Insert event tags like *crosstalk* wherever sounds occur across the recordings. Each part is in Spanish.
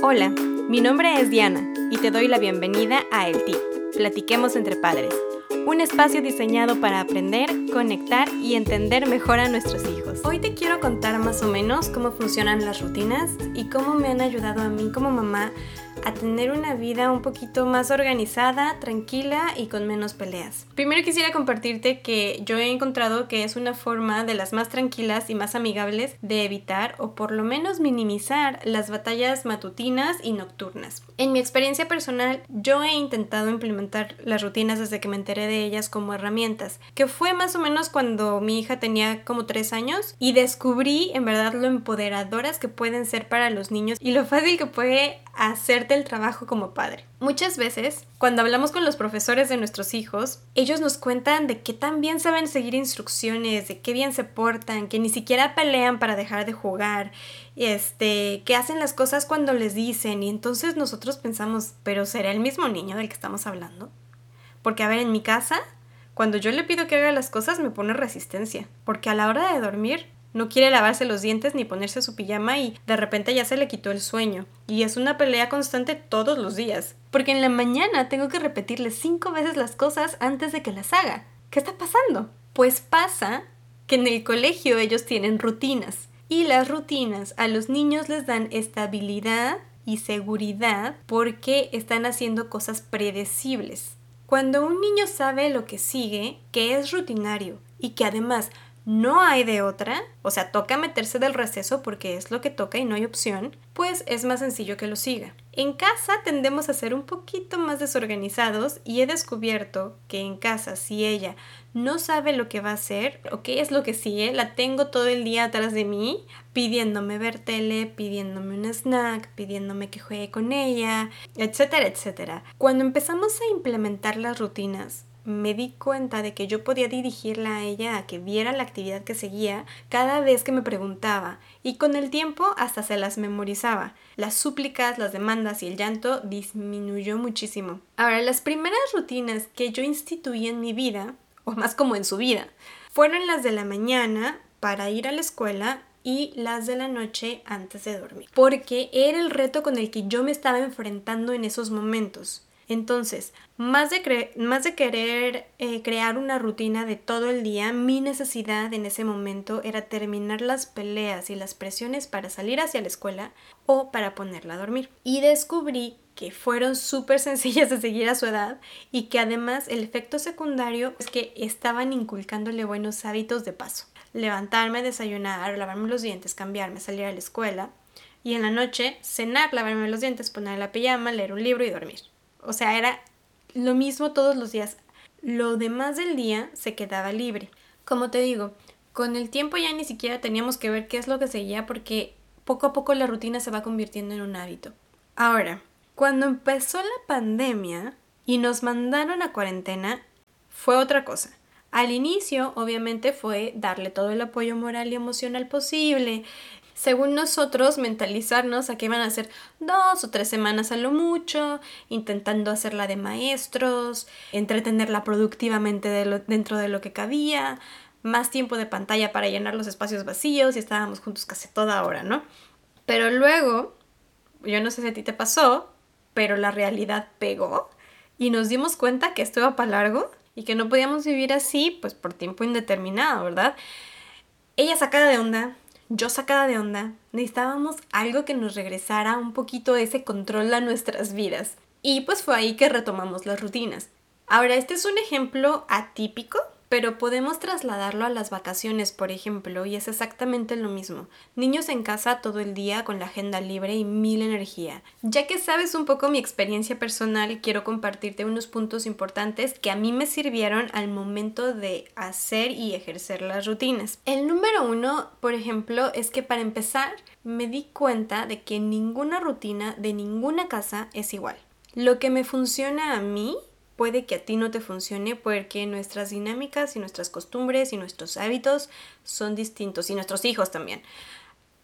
Hola, mi nombre es Diana y te doy la bienvenida a El Tip, Platiquemos entre Padres, un espacio diseñado para aprender, conectar y entender mejor a nuestros hijos. Hoy te quiero contar más o menos cómo funcionan las rutinas y cómo me han ayudado a mí como mamá a tener una vida un poquito más organizada, tranquila y con menos peleas. Primero quisiera compartirte que yo he encontrado que es una forma de las más tranquilas y más amigables de evitar o por lo menos minimizar las batallas matutinas y nocturnas. En mi experiencia personal, yo he intentado implementar las rutinas desde que me enteré de ellas como herramientas, que fue más o menos cuando mi hija tenía como tres años y descubrí en verdad lo empoderadoras que pueden ser para los niños y lo fácil que puede hacerte el trabajo como padre. Muchas veces, cuando hablamos con los profesores de nuestros hijos, ellos nos cuentan de que tan bien saben seguir instrucciones, de qué bien se portan, que ni siquiera pelean para dejar de jugar, este, que hacen las cosas cuando les dicen y entonces nosotros pensamos, pero ¿será el mismo niño del que estamos hablando? Porque a ver, en mi casa, cuando yo le pido que haga las cosas me pone resistencia, porque a la hora de dormir no quiere lavarse los dientes ni ponerse su pijama y de repente ya se le quitó el sueño. Y es una pelea constante todos los días. Porque en la mañana tengo que repetirle cinco veces las cosas antes de que las haga. ¿Qué está pasando? Pues pasa que en el colegio ellos tienen rutinas. Y las rutinas a los niños les dan estabilidad y seguridad porque están haciendo cosas predecibles. Cuando un niño sabe lo que sigue, que es rutinario y que además no hay de otra, o sea, toca meterse del receso porque es lo que toca y no hay opción, pues es más sencillo que lo siga. En casa tendemos a ser un poquito más desorganizados y he descubierto que en casa si ella no sabe lo que va a hacer o qué es lo que sigue, la tengo todo el día atrás de mí pidiéndome ver tele, pidiéndome un snack, pidiéndome que juegue con ella, etcétera, etcétera. Cuando empezamos a implementar las rutinas, me di cuenta de que yo podía dirigirla a ella a que viera la actividad que seguía cada vez que me preguntaba y con el tiempo hasta se las memorizaba. Las súplicas, las demandas y el llanto disminuyó muchísimo. Ahora, las primeras rutinas que yo instituí en mi vida, o más como en su vida, fueron las de la mañana para ir a la escuela y las de la noche antes de dormir, porque era el reto con el que yo me estaba enfrentando en esos momentos. Entonces, más de, querer eh, crear una rutina de todo el día, mi necesidad en ese momento era terminar las peleas y las presiones para salir hacia la escuela o para ponerla a dormir. Y descubrí que fueron súper *laughs* sencillas de seguir a su edad y que además el efecto secundario es que estaban inculcándole buenos hábitos de paso. Levantarme, desayunar, lavarme los dientes, cambiarme, salir a la escuela y en la noche cenar, lavarme los dientes, poner la pijama, leer un libro y dormir. O sea, era lo mismo todos los días. Lo demás del día se quedaba libre. Como te digo, con el tiempo ya ni siquiera teníamos que ver qué es lo que seguía porque poco a poco la rutina se va convirtiendo en un hábito. Ahora, cuando empezó la pandemia y nos mandaron a cuarentena, fue otra cosa. Al inicio, obviamente, fue darle todo el apoyo moral y emocional posible, según nosotros, mentalizarnos a que iban a ser dos o tres semanas a lo mucho, intentando hacerla de maestros, entretenerla productivamente dentro de lo que cabía, más tiempo de pantalla para llenar los espacios vacíos y estábamos juntos casi toda hora, ¿no? Pero luego, yo no sé si a ti te pasó, pero la realidad pegó y nos dimos cuenta que esto iba para largo y que no podíamos vivir así, pues por tiempo indeterminado, ¿verdad? Ella sacada de onda, yo sacada de onda, necesitábamos algo que nos regresara un poquito ese control a nuestras vidas. Y pues fue ahí que retomamos las rutinas. Ahora, este es un ejemplo atípico pero podemos trasladarlo a las vacaciones, por ejemplo, y es exactamente lo mismo. Niños en casa todo el día con la agenda libre y mil energía. Ya que sabes un poco mi experiencia personal, quiero compartirte unos puntos importantes que a mí me sirvieron al momento de hacer y ejercer las rutinas. El número uno, por ejemplo, es que para empezar me di cuenta de que ninguna rutina de ninguna casa es igual. Lo que me funciona a mí puede que a ti no te funcione porque nuestras dinámicas y nuestras costumbres y nuestros hábitos son distintos y nuestros hijos también.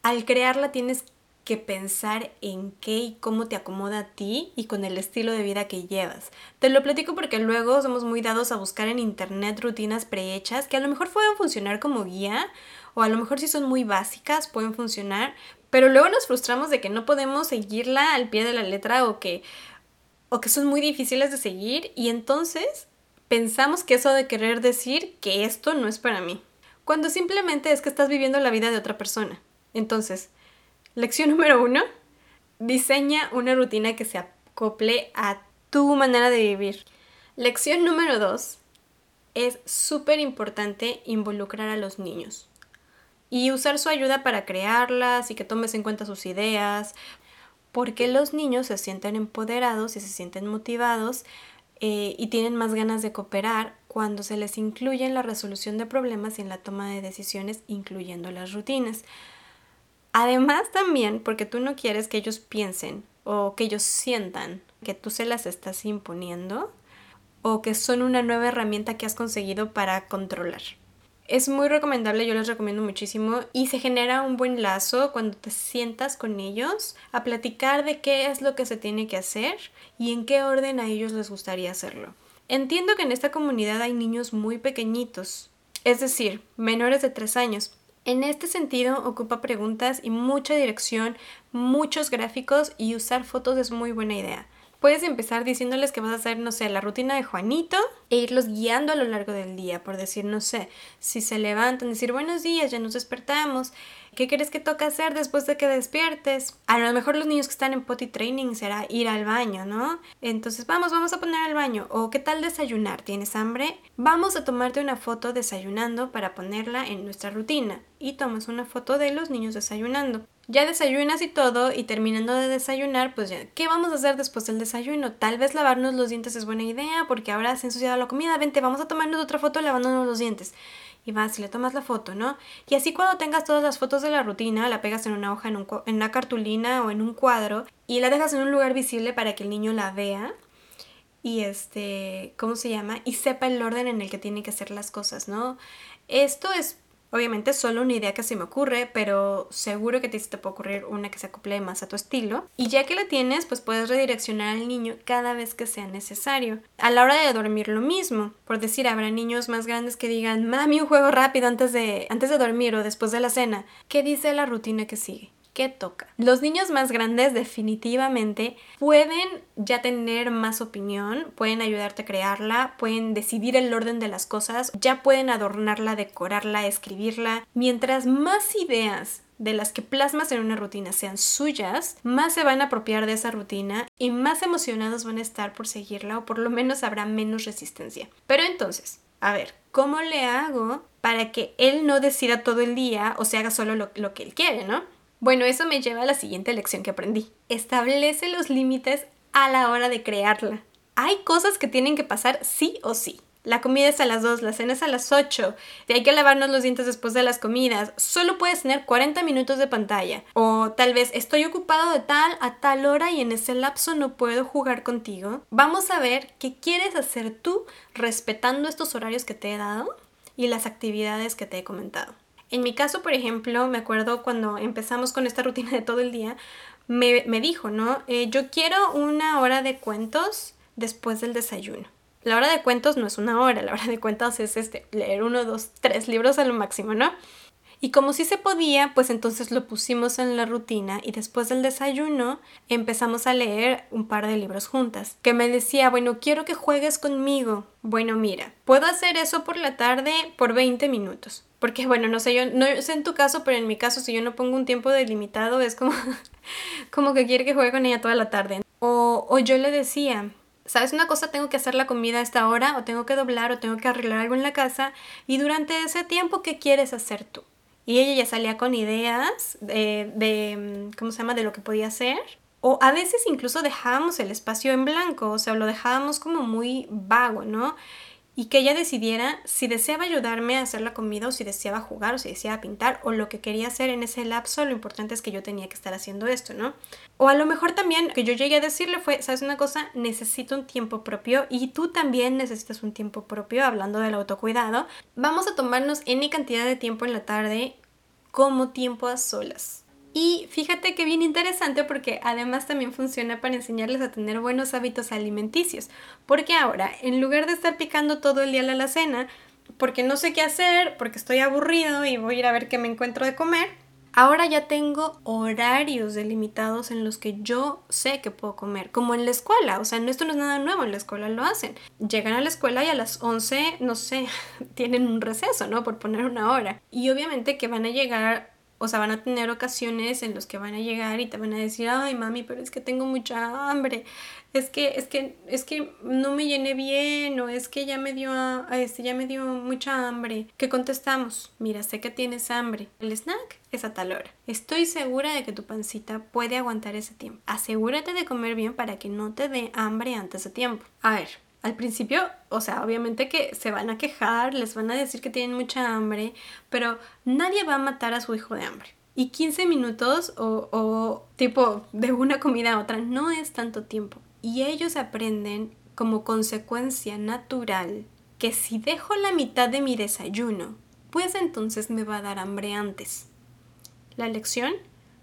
Al crearla tienes que pensar en qué y cómo te acomoda a ti y con el estilo de vida que llevas. Te lo platico porque luego somos muy dados a buscar en internet rutinas prehechas que a lo mejor pueden funcionar como guía o a lo mejor si son muy básicas pueden funcionar, Pero luego nos frustramos de que no podemos seguirla al pie de la letra o que, o que son muy difíciles de seguir y entonces pensamos que eso de querer decir que esto no es para mí, cuando simplemente es que estás viviendo la vida de otra persona. Entonces, lección *laughs* número uno, diseña una rutina que se acople a tu manera de vivir. Lección número dos, es súper importante involucrar a los niños y usar su ayuda para crearlas y que tomes en cuenta sus ideas, porque los niños se sienten empoderados y se sienten motivados eh, y tienen más ganas de cooperar cuando se les incluye en la resolución de problemas y en la toma de decisiones, incluyendo las rutinas. Además también porque tú no quieres que ellos piensen o que ellos sientan que tú se las estás imponiendo o que son una nueva herramienta que has conseguido para controlar. Es muy recomendable, yo les recomiendo muchísimo y se genera un buen lazo cuando te sientas con ellos a platicar de qué es lo que se tiene que hacer y en qué orden a ellos les gustaría hacerlo. Entiendo que en esta comunidad hay niños muy pequeñitos, es decir, menores de 3 años, en este sentido, ocupa preguntas y mucha dirección, muchos gráficos y usar fotos es muy buena idea. Puedes empezar diciéndoles que vas a hacer, no sé, la rutina de Juanito e irlos guiando a lo largo del día, por decir, no sé, si se levantan, decir buenos días, ya nos despertamos, ¿qué crees que toca hacer después de que despiertes? A lo mejor los niños que están en potty training será ir al baño, ¿no? Entonces, vamos, vamos a poner al baño. O ¿qué tal desayunar? ¿Tienes hambre? Vamos a tomarte una foto desayunando para ponerla en nuestra rutina. Y tomas una foto de los niños desayunando. Ya desayunas y todo, y terminando de desayunar, pues ya, ¿qué vamos a hacer después del desayuno? Tal vez lavarnos los dientes es buena idea, porque ahora se ha ensuciado la comida, vente, vamos a tomarnos otra foto lavándonos los dientes. Y vas y le tomas la foto, ¿no? Y así cuando tengas todas las fotos de la rutina, la pegas en una hoja, en, en una cartulina o en un cuadro, y la dejas en un lugar visible para que el niño la vea y este, ¿cómo se llama? Y sepa el orden en el que tiene que hacer las cosas, ¿no? Esto es Obviamente es solo una idea que se me ocurre, pero seguro que te, puede ocurrir una que se acople más a tu estilo. Y ya que la tienes, pues puedes redireccionar al niño cada vez que sea necesario. A la hora de dormir lo mismo. Por decir, habrá niños más grandes que digan, mami, un juego rápido antes de, antes de dormir o después de la cena. ¿Qué dice la rutina que sigue? ¿Qué toca? Los niños más grandes definitivamente pueden ya tener más opinión, pueden ayudarte a crearla, pueden decidir el orden de las cosas, ya pueden adornarla, decorarla, escribirla. Mientras más ideas de las que plasmas en una rutina sean suyas, más se van a apropiar de esa rutina y más emocionados van a estar por seguirla o por lo menos habrá menos resistencia. Pero entonces, a ver, ¿cómo le hago para que él no decida todo el día o se haga solo lo, lo que él quiere, ¿no? Bueno, eso me lleva a la siguiente lección que aprendí. Establece los límites a la hora de crearla. Hay cosas que tienen que pasar sí o sí. La comida es a las 2, la cena es a las 8, hay que lavarnos los dientes después de las comidas, solo puedes tener 40 minutos de pantalla. O tal vez estoy ocupado de tal a tal hora y en ese lapso no puedo jugar contigo. Vamos a ver qué quieres hacer tú respetando estos horarios que te he dado y las actividades que te he comentado. En mi caso, por ejemplo, me acuerdo cuando empezamos con esta rutina de todo el día, me, dijo, ¿no? Eh, yo quiero una hora de cuentos después del desayuno. La hora de cuentos no es una hora, la hora de cuentos es este, leer uno, dos, tres libros a lo máximo, ¿no? Y como sí se podía, pues entonces lo pusimos en la rutina y después del desayuno empezamos a leer un par de libros juntas. Que me decía, bueno, quiero que juegues conmigo. Bueno, mira, puedo hacer eso por la tarde por 20 minutos. Porque bueno, no sé, yo no sé en tu caso, pero en mi caso si yo no pongo un tiempo delimitado es como, *laughs* como que quiere que juegue con ella toda la tarde. O, o yo le decía, ¿sabes una cosa? Tengo que hacer la comida a esta hora, o tengo que doblar, o tengo que arreglar algo en la casa, y durante ese tiempo, ¿qué quieres hacer tú? Y ella ya salía con ideas de, ¿cómo se llama?, de lo que podía hacer. O a veces incluso dejábamos el espacio en blanco, o sea, lo dejábamos como muy vago, ¿no? Y que ella decidiera si deseaba ayudarme a hacer la comida o si deseaba jugar o si deseaba pintar o lo que quería hacer en ese lapso, lo importante es que yo tenía que estar haciendo esto, ¿no? O a lo mejor también que yo llegué a decirle fue, ¿sabes una cosa? Necesito un tiempo propio y tú también necesitas un tiempo propio, hablando del autocuidado. Vamos a tomarnos N cantidad de tiempo en la tarde como tiempo a solas. Y fíjate que bien interesante porque además también funciona para enseñarles a tener buenos hábitos alimenticios. Porque ahora, en lugar de estar picando todo el día la alacena, porque no sé qué hacer, porque estoy aburrido y voy a ir a ver qué me encuentro de comer, Ahora ya tengo horarios delimitados en los que yo sé que puedo comer, como en la escuela, o sea, esto no es nada nuevo, en la escuela lo hacen. Llegan a la escuela y a las 11, no sé, *laughs* tienen un receso, ¿no? Por poner una hora. Y obviamente que van a llegar o sea, van a tener ocasiones en los que van a llegar y te van a decir, ay mami, pero es que tengo mucha hambre, es que, es que, es que no me llené bien, o es que ya me dio, este, ya me dio mucha hambre. ¿Qué contestamos? Mira, sé que tienes hambre. El snack es a tal hora. Estoy segura de que tu pancita puede aguantar ese tiempo. Asegúrate de comer bien para que no te dé hambre antes de tiempo. A ver, al principio, o sea, obviamente que se van a quejar, les van a decir que tienen mucha hambre, pero nadie va a matar a su hijo de hambre. Y 15 minutos o, o tipo de una comida a otra no es tanto tiempo. Y ellos aprenden como consecuencia natural que si dejo la mitad de mi desayuno, pues entonces me va a dar hambre antes. La lección,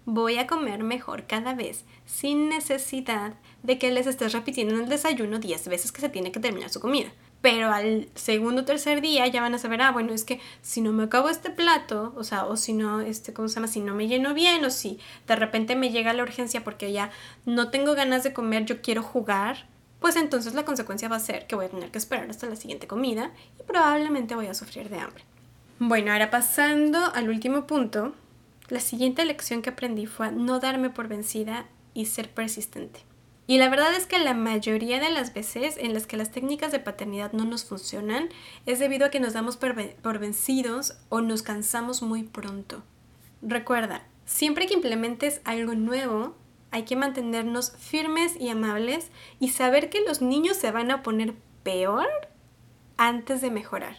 voy a comer mejor cada vez sin necesidad de que les estés repitiendo en el desayuno 10 veces que se tiene que terminar su comida. Pero al segundo o tercer día ya van a saber, ah, bueno, es que si no me acabo este plato, o sea, o si no, este, ¿cómo se llama? Si no me lleno bien, o si de repente me llega la urgencia porque ya no tengo ganas de comer, yo quiero jugar, pues entonces la consecuencia va a ser que voy a tener que esperar hasta la siguiente comida y probablemente voy a sufrir de hambre. Bueno, ahora pasando al último punto, la siguiente lección que aprendí fue no darme por vencida y ser persistente. Y la verdad es que la mayoría de las veces en las que las técnicas de paternidad no nos funcionan es debido a que nos damos por, vencidos o nos cansamos muy pronto. Recuerda, siempre que implementes algo nuevo, hay que mantenernos firmes y amables y saber que los niños se van a poner peor antes de mejorar,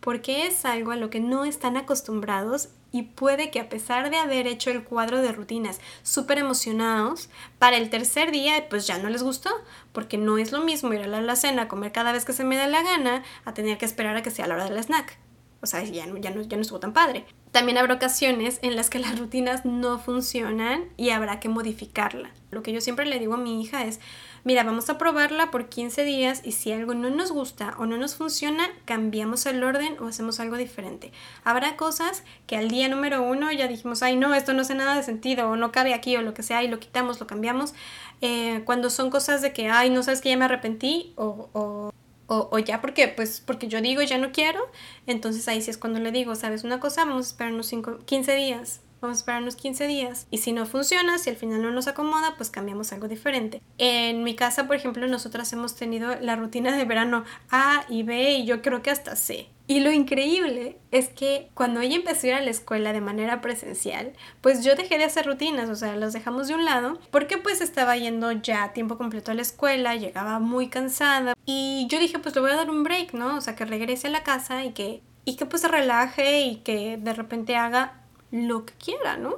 porque es algo a lo que no están acostumbrados y puede que a pesar de haber hecho el cuadro de rutinas súper emocionados, para el tercer día pues ya no les gustó, porque no es lo mismo ir a la cena comer cada vez que se me da la gana, a tener que esperar a que sea la hora del snack. O sea, ya no, ya no, ya no estuvo tan padre. También habrá ocasiones en las que *laughs* las rutinas no funcionan y habrá que modificarla. Lo que yo siempre le digo a mi hija es, mira, vamos a probarla por 15 días y si algo no nos gusta o no nos funciona, cambiamos el orden o hacemos algo diferente. Habrá cosas que al día número uno ya dijimos, ay no, esto no hace nada de sentido o no cabe aquí o lo que sea y lo quitamos, lo cambiamos. Eh, cuando son cosas de que, ay, no sabes que ya me arrepentí o, o o, ya porque, pues, porque yo digo ya no quiero, entonces ahí sí es cuando le digo, ¿sabes una cosa? Vamos a esperarnos 15 días. Vamos a esperarnos 15 días. Y si no funciona, si al final no nos acomoda, pues cambiamos algo diferente. En mi casa, por ejemplo, nosotras hemos tenido la rutina de verano A y B y yo creo que hasta C. Y lo increíble es que cuando ella empezó a ir a la escuela de manera presencial, pues yo dejé de hacer rutinas, o sea, los dejamos de un lado, porque pues estaba yendo ya tiempo completo a la escuela, llegaba muy cansada y yo dije, pues le voy a dar un break, ¿no? O sea, que regrese a la casa y que, y que pues se relaje y que de repente haga lo que quiera, ¿no?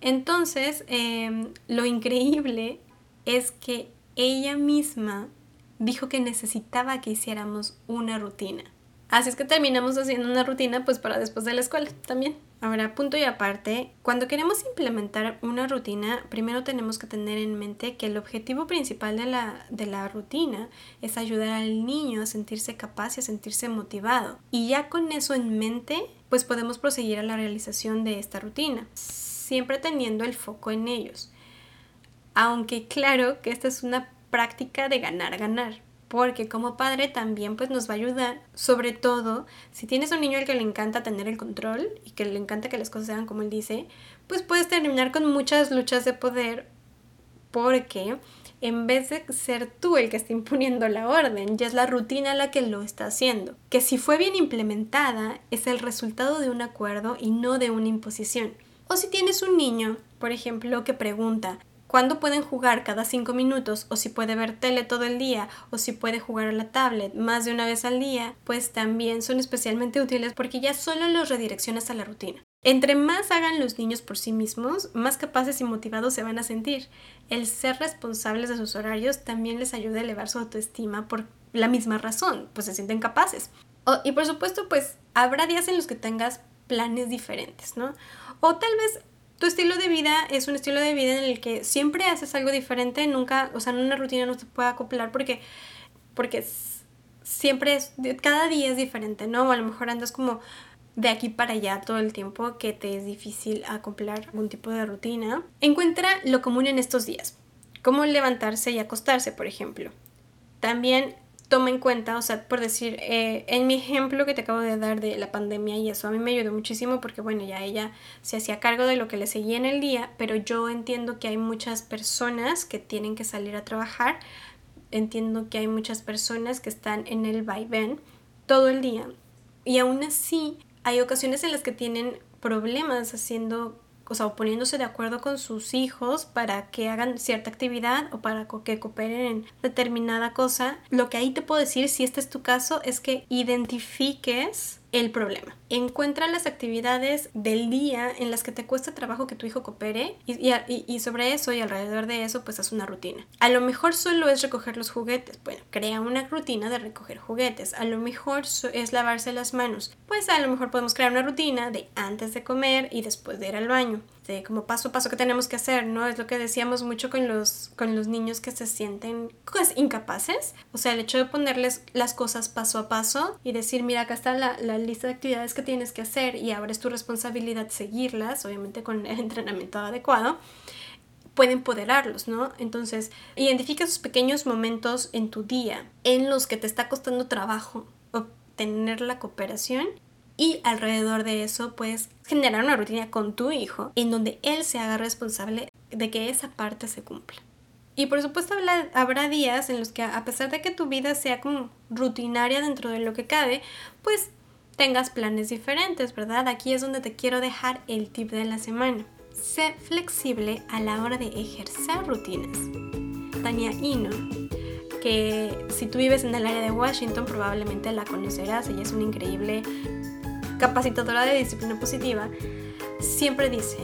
Entonces, em, lo increíble es que ella misma dijo que necesitaba que hiciéramos una rutina. Así es que terminamos haciendo una rutina pues para después de la escuela también. Ahora, punto y aparte, cuando queremos implementar una rutina, primero tenemos que tener en mente que el objetivo principal de la, de la rutina es ayudar al niño a sentirse capaz y a sentirse motivado. Y ya con eso en mente, pues podemos proseguir a la realización de esta rutina, siempre teniendo el foco en ellos. Aunque claro que esta es una práctica de ganar, ganar porque como padre también pues nos va a ayudar, sobre todo si tienes un niño al que le encanta tener el control y que le encanta que las cosas sean como él dice, pues puedes terminar con muchas luchas de poder porque en vez de ser tú el que está imponiendo la orden, ya es la rutina la que lo está haciendo, que si fue bien implementada es el resultado de un acuerdo y no de una imposición. O si tienes un niño, por ejemplo, que pregunta, cuándo pueden jugar cada cinco minutos o si puede ver tele todo el día o si puede jugar a la tablet más de una vez al día, pues también son especialmente *laughs* útiles porque ya solo los redireccionas a la rutina. Entre más hagan los niños por sí mismos, más capaces y motivados se van a sentir. El ser responsables de sus horarios también les ayuda a elevar su autoestima por la misma razón, pues se sienten capaces. y por supuesto, pues habrá días en los que tengas planes diferentes, ¿no? O tal vez tu estilo de vida es un estilo de vida en el que siempre haces algo diferente, nunca, o sea, una rutina no te puede acoplar porque, porque siempre es, cada día es diferente, ¿no? O a lo mejor andas como de aquí para allá todo el tiempo, que te es difícil acoplar algún tipo de rutina, encuentra lo común en estos días, como levantarse y acostarse, por ejemplo. También toma en cuenta, o sea, por decir, eh, en mi ejemplo que te acabo de dar de la pandemia y eso a mí me ayudó muchísimo porque bueno, ya ella se hacía cargo de lo que le seguía en el día, pero yo entiendo que hay muchas personas que tienen que salir a trabajar, entiendo que hay muchas personas que están en el vaivén todo el día. Y aún así hay ocasiones en las que tienen problemas haciendo o sea, poniéndose de acuerdo con sus hijos para que hagan cierta actividad o para que cooperen en determinada cosa, lo que ahí te puedo decir, si este es tu caso, es que identifiques el problema. Encuentra las actividades del día en las que te cuesta trabajo que tu hijo coopere y, sobre eso y alrededor de eso pues haz una rutina. A lo mejor solo es recoger los juguetes, bueno, crea una rutina de recoger juguetes. A lo mejor es lavarse las manos, pues a lo mejor podemos crear una rutina de antes de comer y después de ir al baño. De como paso a paso que tenemos que hacer, ¿no? Es lo que decíamos mucho con los, con los niños que se sienten pues, incapaces. O sea, el hecho de ponerles las cosas paso a paso y decir, mira, acá está la, la lista de actividades que tienes que hacer y ahora es tu responsabilidad seguirlas, obviamente con el *laughs* entrenamiento adecuado, puede empoderarlos, ¿no? Entonces, identifica esos pequeños momentos en tu día en los que te está costando trabajo obtener la cooperación y alrededor de eso puedes generar una rutina con tu hijo en donde él se haga responsable de que esa parte se cumpla. Y por supuesto habrá días en los que a pesar de que tu vida sea como rutinaria dentro de lo que cabe, pues tengas planes diferentes, ¿verdad? Aquí es donde te quiero dejar el tip de la semana. Sé flexible a la hora de ejercer rutinas. Tania Ino, que si tú vives en el área de Washington probablemente la conocerás, ella es una increíble capacitadora de disciplina positiva, siempre dice,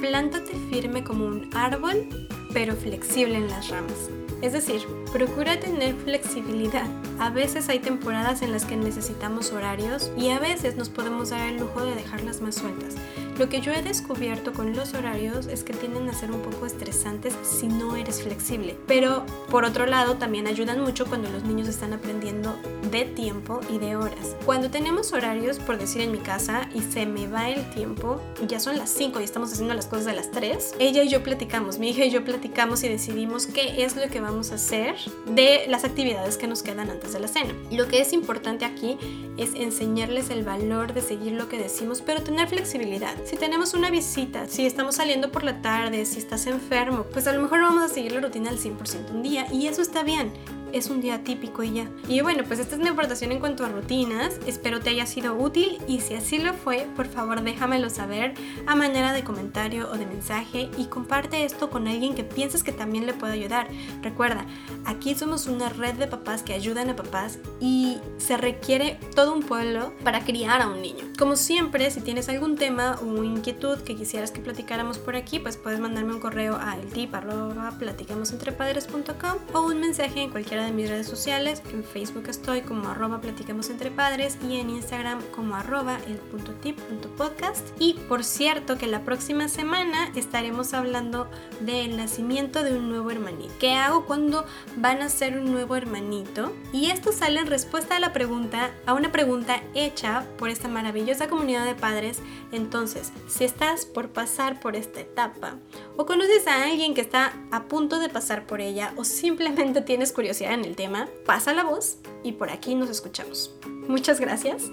plántate firme como un árbol, pero flexible en las ramas. Es decir, procura tener flexibilidad. A veces hay temporadas en las que necesitamos horarios y a veces nos podemos dar el lujo de dejarlas más sueltas. Lo que yo he descubierto con los horarios es que tienden a ser un poco estresantes si no eres flexible. Pero por otro lado también ayudan mucho cuando los niños están aprendiendo de tiempo y de horas. Cuando tenemos horarios, por decir en mi casa, y se me va el tiempo, ya son las 5 y estamos haciendo las cosas a las 3, ella y yo platicamos, mi hija y yo platicamos y decidimos qué es lo que vamos a hacer de las actividades que nos quedan antes de la cena. Lo que es importante aquí es enseñarles el valor de seguir lo que decimos, pero tener flexibilidad si tenemos una visita, si estamos saliendo por la tarde, si estás enfermo, pues a lo mejor vamos a seguir la rutina al 100% un día y eso está bien es un día típico y ya. Y bueno, pues esta es mi aportación en cuanto a rutinas. Espero te haya sido útil y si así lo fue, por favor déjamelo saber a manera de comentario o de mensaje y comparte esto con alguien que pienses que también le puede ayudar. Recuerda, aquí somos una red de papás que ayudan a papás y se requiere todo un pueblo para criar a un niño. Como siempre, si tienes algún tema o inquietud que quisieras que platicáramos por aquí, pues puedes mandarme un correo a eltip.platiquemosentrepadres.com o un mensaje en cualquier de mis redes sociales. En Facebook estoy como arroba entre padres y en Instagram como arroba el punto tip punto podcast. Y por cierto que la próxima semana estaremos hablando del nacimiento de un nuevo hermanito. ¿Qué hago cuando van a ser un nuevo hermanito? Y esto sale en respuesta a la pregunta, a una pregunta hecha por esta maravillosa comunidad de padres. Entonces, si estás por pasar por esta etapa o conoces a alguien que está a punto de pasar por ella o simplemente tienes curiosidad en el tema, pasa la voz y por aquí nos escuchamos. Muchas gracias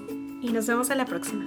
y nos vemos a la próxima.